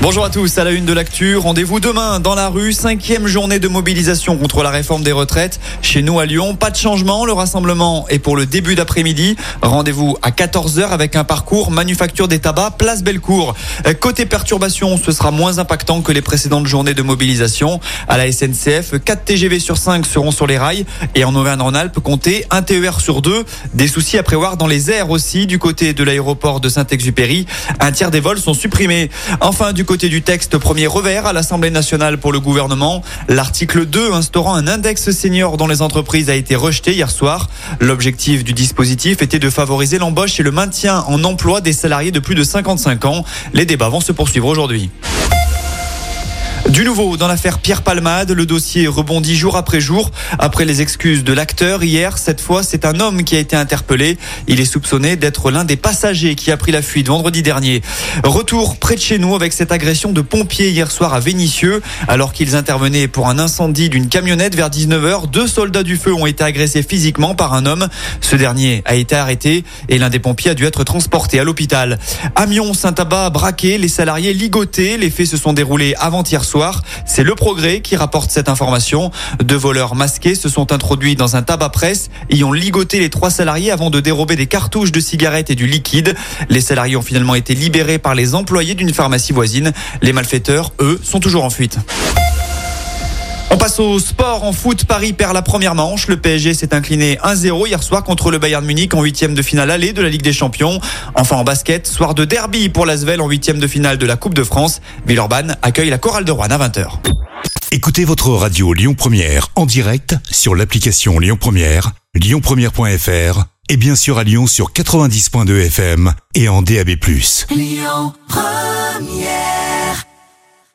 Bonjour à tous, à la une de l'actu, rendez-vous demain dans la rue, cinquième journée de mobilisation contre la réforme des retraites. Chez nous à Lyon, pas de changement, le rassemblement est pour le début d'après-midi. Rendez-vous à 14h avec un parcours manufacture des tabacs, place Bellecour. Côté perturbation, ce sera moins impactant que les précédentes journées de mobilisation. À la SNCF, 4 TGV sur 5 seront sur les rails et en Auvergne-Rhône-Alpes, comptez un TER sur 2. Des soucis à prévoir dans les airs aussi du côté de l'aéroport de Saint-Exupéry. Un tiers des vols sont supprimés. Enfin, du côté du texte, premier revers à l'Assemblée nationale pour le gouvernement. L'article 2 instaurant un index senior dans les entreprises a été rejeté hier soir. L'objectif du dispositif était de favoriser l'embauche et le maintien en emploi des salariés de plus de 55 ans. Les débats vont se poursuivre aujourd'hui. Du nouveau dans l'affaire Pierre Palmade, le dossier rebondit jour après jour. Après les excuses de l'acteur hier, cette fois c'est un homme qui a été interpellé. Il est soupçonné d'être l'un des passagers qui a pris la fuite vendredi dernier. Retour près de chez nous avec cette agression de pompiers hier soir à Vénissieux. Alors qu'ils intervenaient pour un incendie d'une camionnette vers 19h, deux soldats du feu ont été agressés physiquement par un homme. Ce dernier a été arrêté et l'un des pompiers a dû être transporté à l'hôpital. Amiens, Saint-Abat, braqué, les salariés ligotés. Les faits se sont déroulés avant-hier C'est le progrès qui rapporte cette information. Deux voleurs masqués se sont introduits dans un tabac presse et ont ligoté les trois salariés avant de dérober des cartouches de cigarettes et du liquide. Les salariés ont finalement été libérés par les employés d'une pharmacie voisine. Les malfaiteurs, eux, sont toujours en fuite. On passe au sport en foot. Paris perd la première manche. Le PSG s'est incliné 1-0 hier soir contre le Bayern Munich en huitième de finale allée de la Ligue des Champions. Enfin en basket, soir de derby pour l'Asvel en huitième de finale de la Coupe de France. Villeurbanne accueille la chorale de Rouen à 20h. Écoutez votre radio Lyon Première en direct sur l'application Lyon Première, lyonpremière.fr et bien sûr à Lyon sur 90.2 FM et en DAB+. Lyon Première